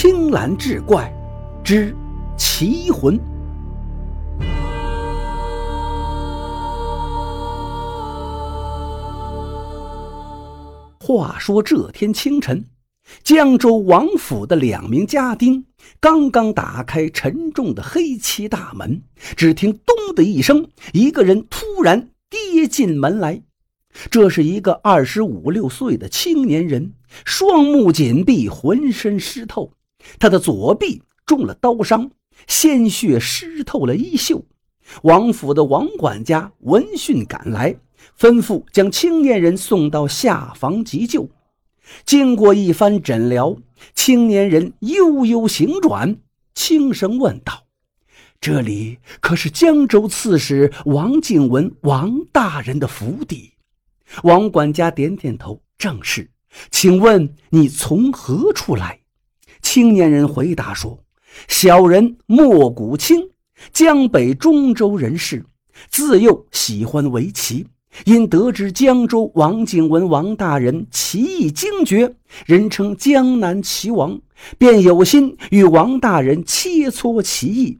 青蓝志怪之奇魂。话说这天清晨，江州王府的两名家丁刚刚打开沉重的黑漆大门，只听“咚”的一声，一个人突然跌进门来。这是一个二十五六岁的青年人，双目紧闭，浑身湿透，他的左臂中了刀伤，鲜血湿透了衣袖。王府的王管家闻讯赶来。吩咐将青年人送到下房急救。经过一番诊疗，青年人悠悠醒转，轻声问道：“这里可是江州刺史王景文王大人的府邸？”王管家点点头：“正是。”请问你从何处来？青年人回答说：“小人莫古清，江北中州人士，自幼喜欢围棋。”因得知江州王景文王大人棋艺精绝，人称江南棋王，便有心与王大人切磋棋艺。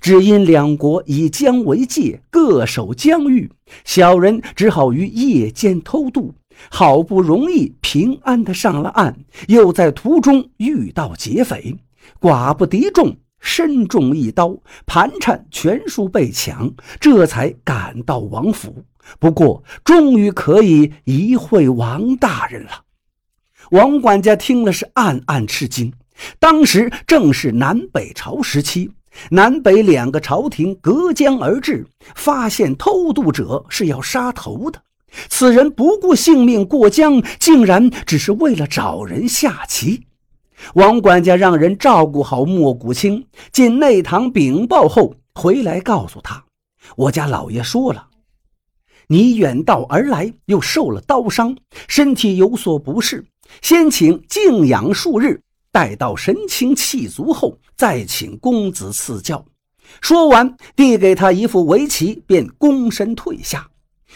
只因两国以江为界，各守疆域，小人只好于夜间偷渡，好不容易平安的上了岸，又在途中遇到劫匪，寡不敌众，身中一刀，盘缠全数被抢，这才赶到王府。不过，终于可以一会王大人了。王管家听了是暗暗吃惊。当时正是南北朝时期，南北两个朝廷隔江而治，发现偷渡者是要杀头的。此人不顾性命过江，竟然只是为了找人下棋。王管家让人照顾好莫古清，进内堂禀报后回来告诉他：“我家老爷说了。”你远道而来，又受了刀伤，身体有所不适，先请静养数日，待到神清气足后，再请公子赐教。说完，递给他一副围棋，便躬身退下。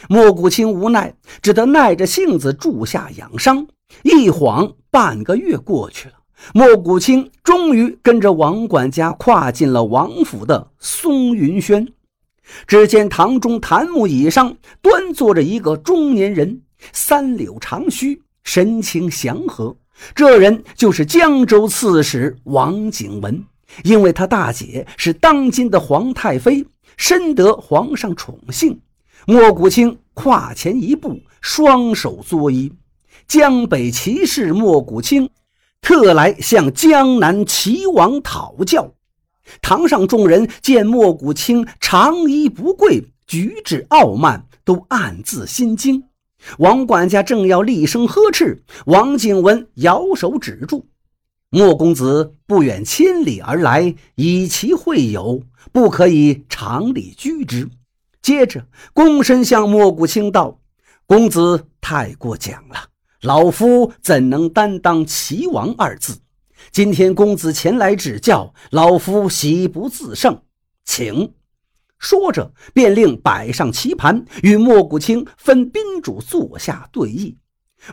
莫古清无奈，只得耐着性子住下养伤。一晃半个月过去了，莫古清终于跟着王管家跨进了王府的松云轩。只见堂中檀木椅上端坐着一个中年人，三绺长须，神情祥和。这人就是江州刺史王景文，因为他大姐是当今的皇太妃，深得皇上宠幸。莫古清跨前一步，双手作揖：“江北骑士莫古清，特来向江南齐王讨教。”堂上众人见莫古清长衣不贵，举止傲慢，都暗自心惊。王管家正要厉声呵斥，王景文摇手止住：“莫公子不远千里而来，以其会友，不可以常理居之。”接着躬身向莫古清道：“公子太过奖了，老夫怎能担当齐王二字？”今天公子前来指教，老夫喜不自胜，请。说着，便令摆上棋盘，与莫古清分宾主坐下对弈。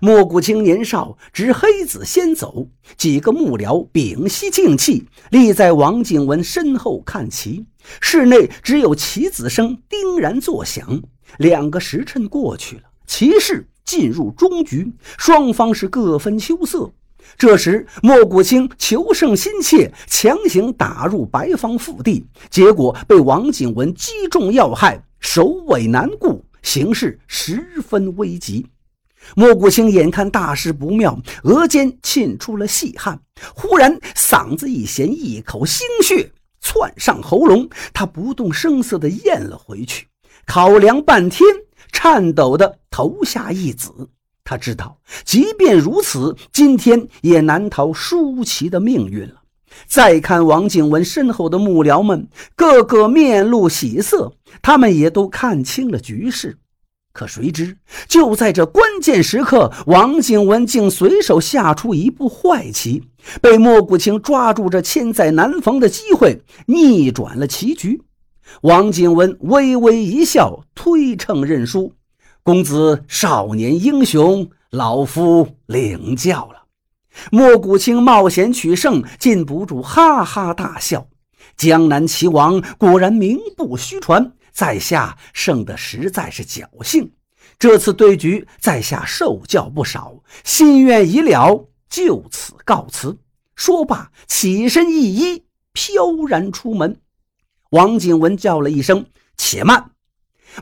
莫古青年少，执黑子先走，几个幕僚屏息静气，立在王景文身后看棋。室内只有棋子声叮然作响。两个时辰过去了，棋事进入中局，双方是各分秋色。这时，莫古清求胜心切，强行打入白方腹地，结果被王景文击中要害，首尾难顾，形势十分危急。莫古清眼看大事不妙，额间沁出了细汗，忽然嗓子一咸，一口腥血窜上喉咙，他不动声色地咽了回去，考量半天，颤抖地投下一子。他知道，即便如此，今天也难逃舒淇的命运了。再看王景文身后的幕僚们，个个面露喜色，他们也都看清了局势。可谁知，就在这关键时刻，王景文竟随手下出一步坏棋，被莫古清抓住这千载难逢的机会，逆转了棋局。王景文微微一笑，推称认输。公子少年英雄，老夫领教了。莫古清冒险取胜，禁不住哈哈大笑。江南棋王果然名不虚传，在下胜的实在是侥幸。这次对局，在下受教不少，心愿已了，就此告辞。说罢，起身一揖，飘然出门。王景文叫了一声：“且慢！”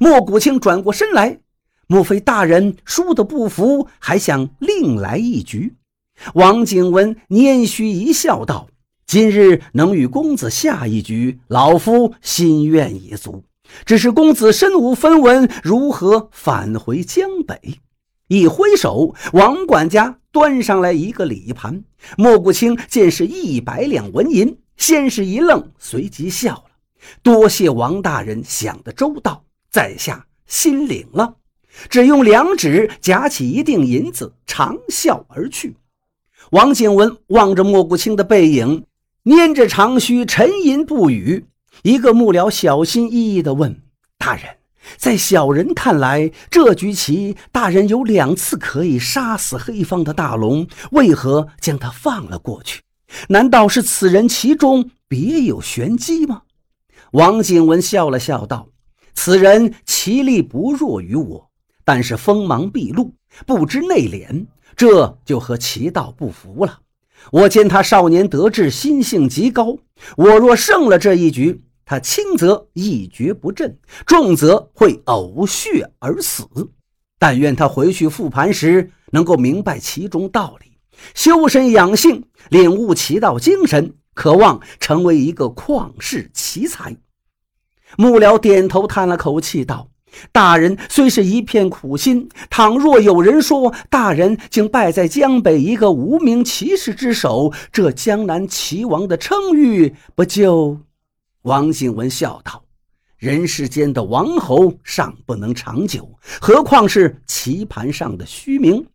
莫古清转过身来，莫非大人输得不服，还想另来一局？王景文拈须一笑，道：“今日能与公子下一局，老夫心愿已足。只是公子身无分文，如何返回江北？”一挥手，王管家端上来一个礼盘。莫古清见是一百两纹银，先是一愣，随即笑了：“多谢王大人想得周到，在下心领了。”只用两指夹起一锭银子，长笑而去。王景文望着莫古清的背影，捏着长须，沉吟不语。一个幕僚小心翼翼地问：“大人，在小人看来，这局棋大人有两次可以杀死黑方的大龙，为何将他放了过去？难道是此人其中别有玄机吗？”王景文笑了笑道：“此人棋力不弱于我，但是锋芒毕露，不知内敛。”这就和棋道不符了。我见他少年得志，心性极高。我若胜了这一局，他轻则一蹶不振，重则会呕血而死。但愿他回去复盘时能够明白其中道理，修身养性，领悟其道精神，渴望成为一个旷世奇才。幕僚点头叹了口气道。大人虽是一片苦心，倘若有人说大人竟败在江北一个无名骑士之手，这江南齐王的称誉不就？王景文笑道：“人世间的王侯尚不能长久，何况是棋盘上的虚名？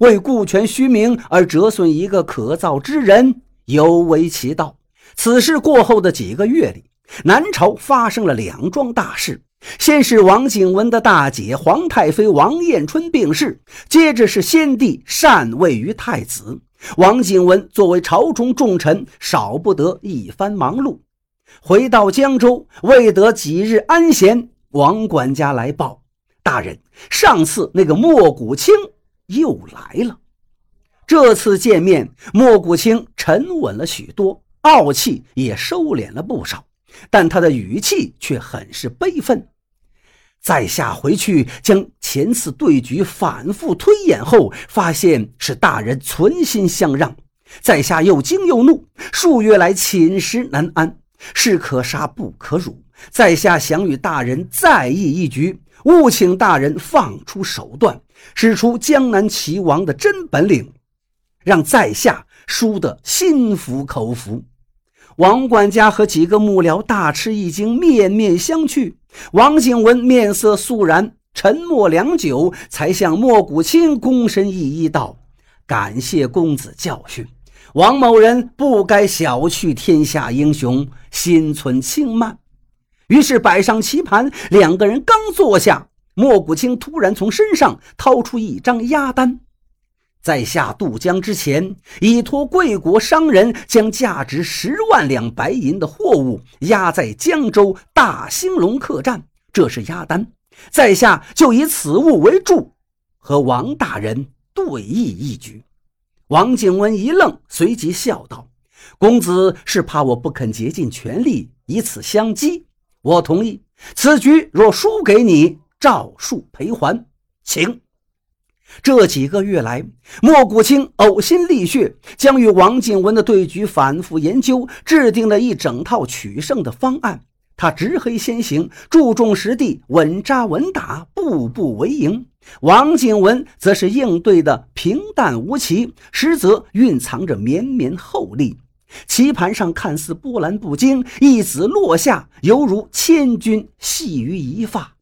为顾全虚名而折损一个可造之人，尤为其道。”此事过后的几个月里，南朝发生了两桩大事。先是王景文的大姐皇太妃王彦春病逝，接着是先帝禅位于太子。王景文作为朝中重臣，少不得一番忙碌。回到江州，未得几日安闲，王管家来报：大人，上次那个莫古清又来了。这次见面，莫古清沉稳了许多，傲气也收敛了不少。但他的语气却很是悲愤。在下回去将前次对局反复推演后，发现是大人存心相让，在下又惊又怒，数月来寝食难安，士可杀不可辱。在下想与大人再议一局，务请大人放出手段，使出江南齐王的真本领，让在下输得心服口服。王管家和几个幕僚大吃一惊，面面相觑。王景文面色肃然，沉默良久，才向莫古清躬身一揖道：“感谢公子教训，王某人不该小觑天下英雄，心存轻慢。”于是摆上棋盘，两个人刚坐下，莫古清突然从身上掏出一张押单。在下渡江之前，已托贵国商人将价值十万两白银的货物押在江州大兴隆客栈，这是押单。在下就以此物为注，和王大人对弈一局。王景文一愣，随即笑道：“公子是怕我不肯竭尽全力，以此相激？我同意。此局若输给你，照数赔还，请。”这几个月来，莫古清呕心沥血，将与王景文的对局反复研究，制定了一整套取胜的方案。他执黑先行，注重实地，稳扎稳打，步步为营。王景文则是应对的平淡无奇，实则蕴藏着绵绵厚力。棋盘上看似波澜不惊，一子落下，犹如千钧系于一发。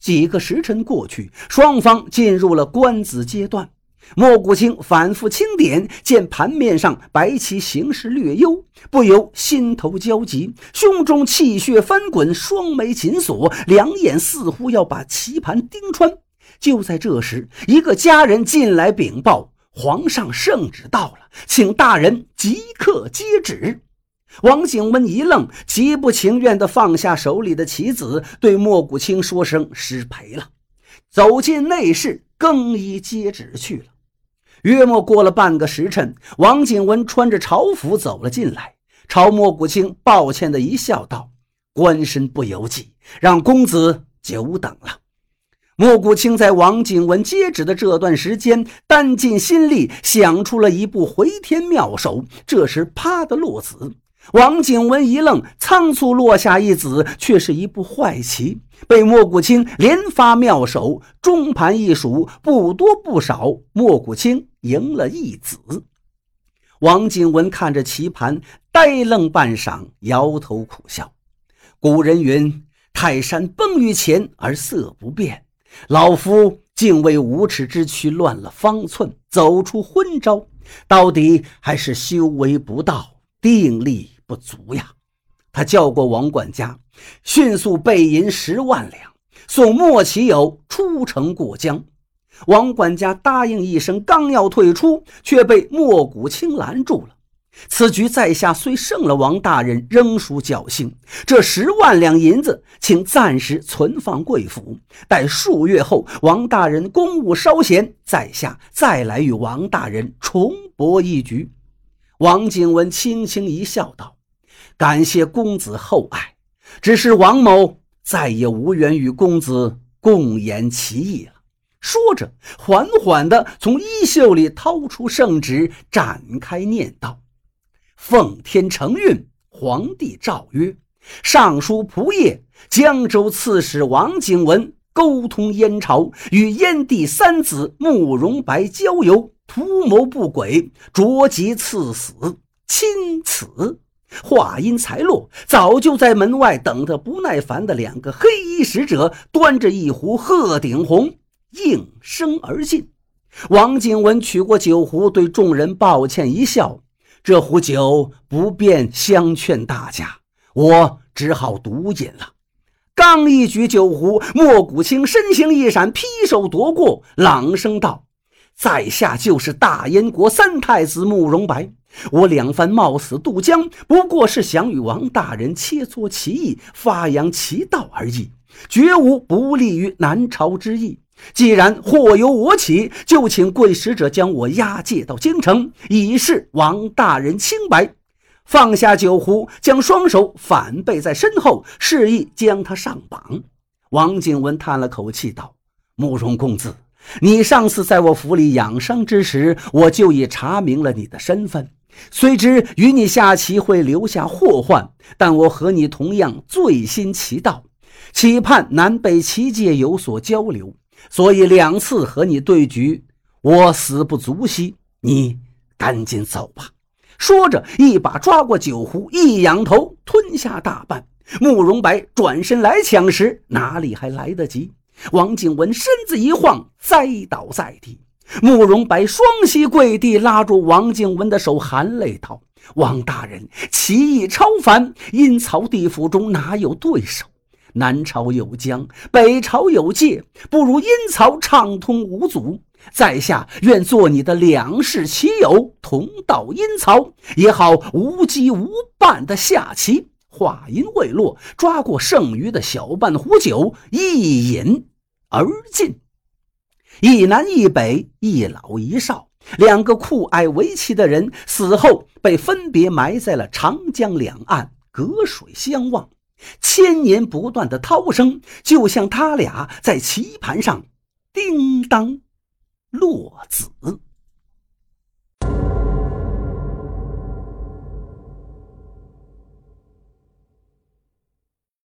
几个时辰过去，双方进入了观子阶段。莫古清反复清点，见盘面上白棋形势略优，不由心头焦急，胸中气血翻滚，双眉紧锁，两眼似乎要把棋盘盯穿。就在这时，一个家人进来禀报：皇上圣旨到了，请大人即刻接旨。王景文一愣，极不情愿地放下手里的棋子，对莫古清说声失陪了，走进内室更衣接旨去了。约莫过了半个时辰，王景文穿着朝服走了进来，朝莫古清抱歉地一笑，道：“官身不由己，让公子久等了。”莫古清在王景文接旨的这段时间，担尽心力想出了一部回天妙手。这时，啪的落子。王景文一愣，仓促落下一子，却是一步坏棋，被莫古清连发妙手，中盘一数，不多不少，莫古清赢了一子。王景文看着棋盘，呆愣半晌，摇头苦笑。古人云：“泰山崩于前而色不变。”老夫竟为无耻之躯乱了方寸，走出昏招，到底还是修为不到，定力不足呀！他叫过王管家，迅速备银十万两，送莫其友出城过江。王管家答应一声，刚要退出，却被莫古清拦住了。此局在下虽胜了王大人，仍属侥幸。这十万两银子，请暂时存放贵府，待数月后王大人公务稍闲，在下再来与王大人重博一局。王景文轻轻一笑，道：“感谢公子厚爱，只是王某再也无缘与公子共言其意了。”说着，缓缓地从衣袖里掏出圣旨，展开念道。奉天承运，皇帝诏曰：尚书仆射江州刺史王景文沟通燕朝，与燕帝三子慕容白交游，图谋不轨，着即赐死。钦此。话音才落，早就在门外等得不耐烦的两个黑衣使者，端着一壶鹤顶红，应声而进。王景文取过酒壶，对众人抱歉一笑。这壶酒不便相劝大家，我只好独饮了。刚一举酒壶，莫古清身形一闪，劈手夺过，朗声道：“在下就是大燕国三太子慕容白。我两番冒死渡江，不过是想与王大人切磋棋艺，发扬其道而已，绝无不利于南朝之意。”既然祸由我起，就请贵使者将我押解到京城，以示王大人清白。放下酒壶，将双手反背在身后，示意将他上绑。王景文叹了口气道：“慕容公子，你上次在我府里养伤之时，我就已查明了你的身份。虽知与你下棋会留下祸患，但我和你同样醉心棋道，期盼南北棋界有所交流。”所以两次和你对局，我死不足惜。你赶紧走吧。说着，一把抓过酒壶，一仰头吞下大半。慕容白转身来抢时，哪里还来得及？王景文身子一晃，栽倒在地。慕容白双膝跪地，拉住王景文的手，含泪道：“王大人，棋艺超凡，阴曹地府中哪有对手？”南朝有江，北朝有界，不如阴曹畅通无阻。在下愿做你的两世棋友，同到阴曹，也好无羁无伴的下棋。话音未落，抓过剩余的小半壶酒，一饮而尽。一南一北，一老一少，两个酷爱围棋的人死后被分别埋在了长江两岸，隔水相望。千年不断的涛声，就像他俩在棋盘上叮当落子。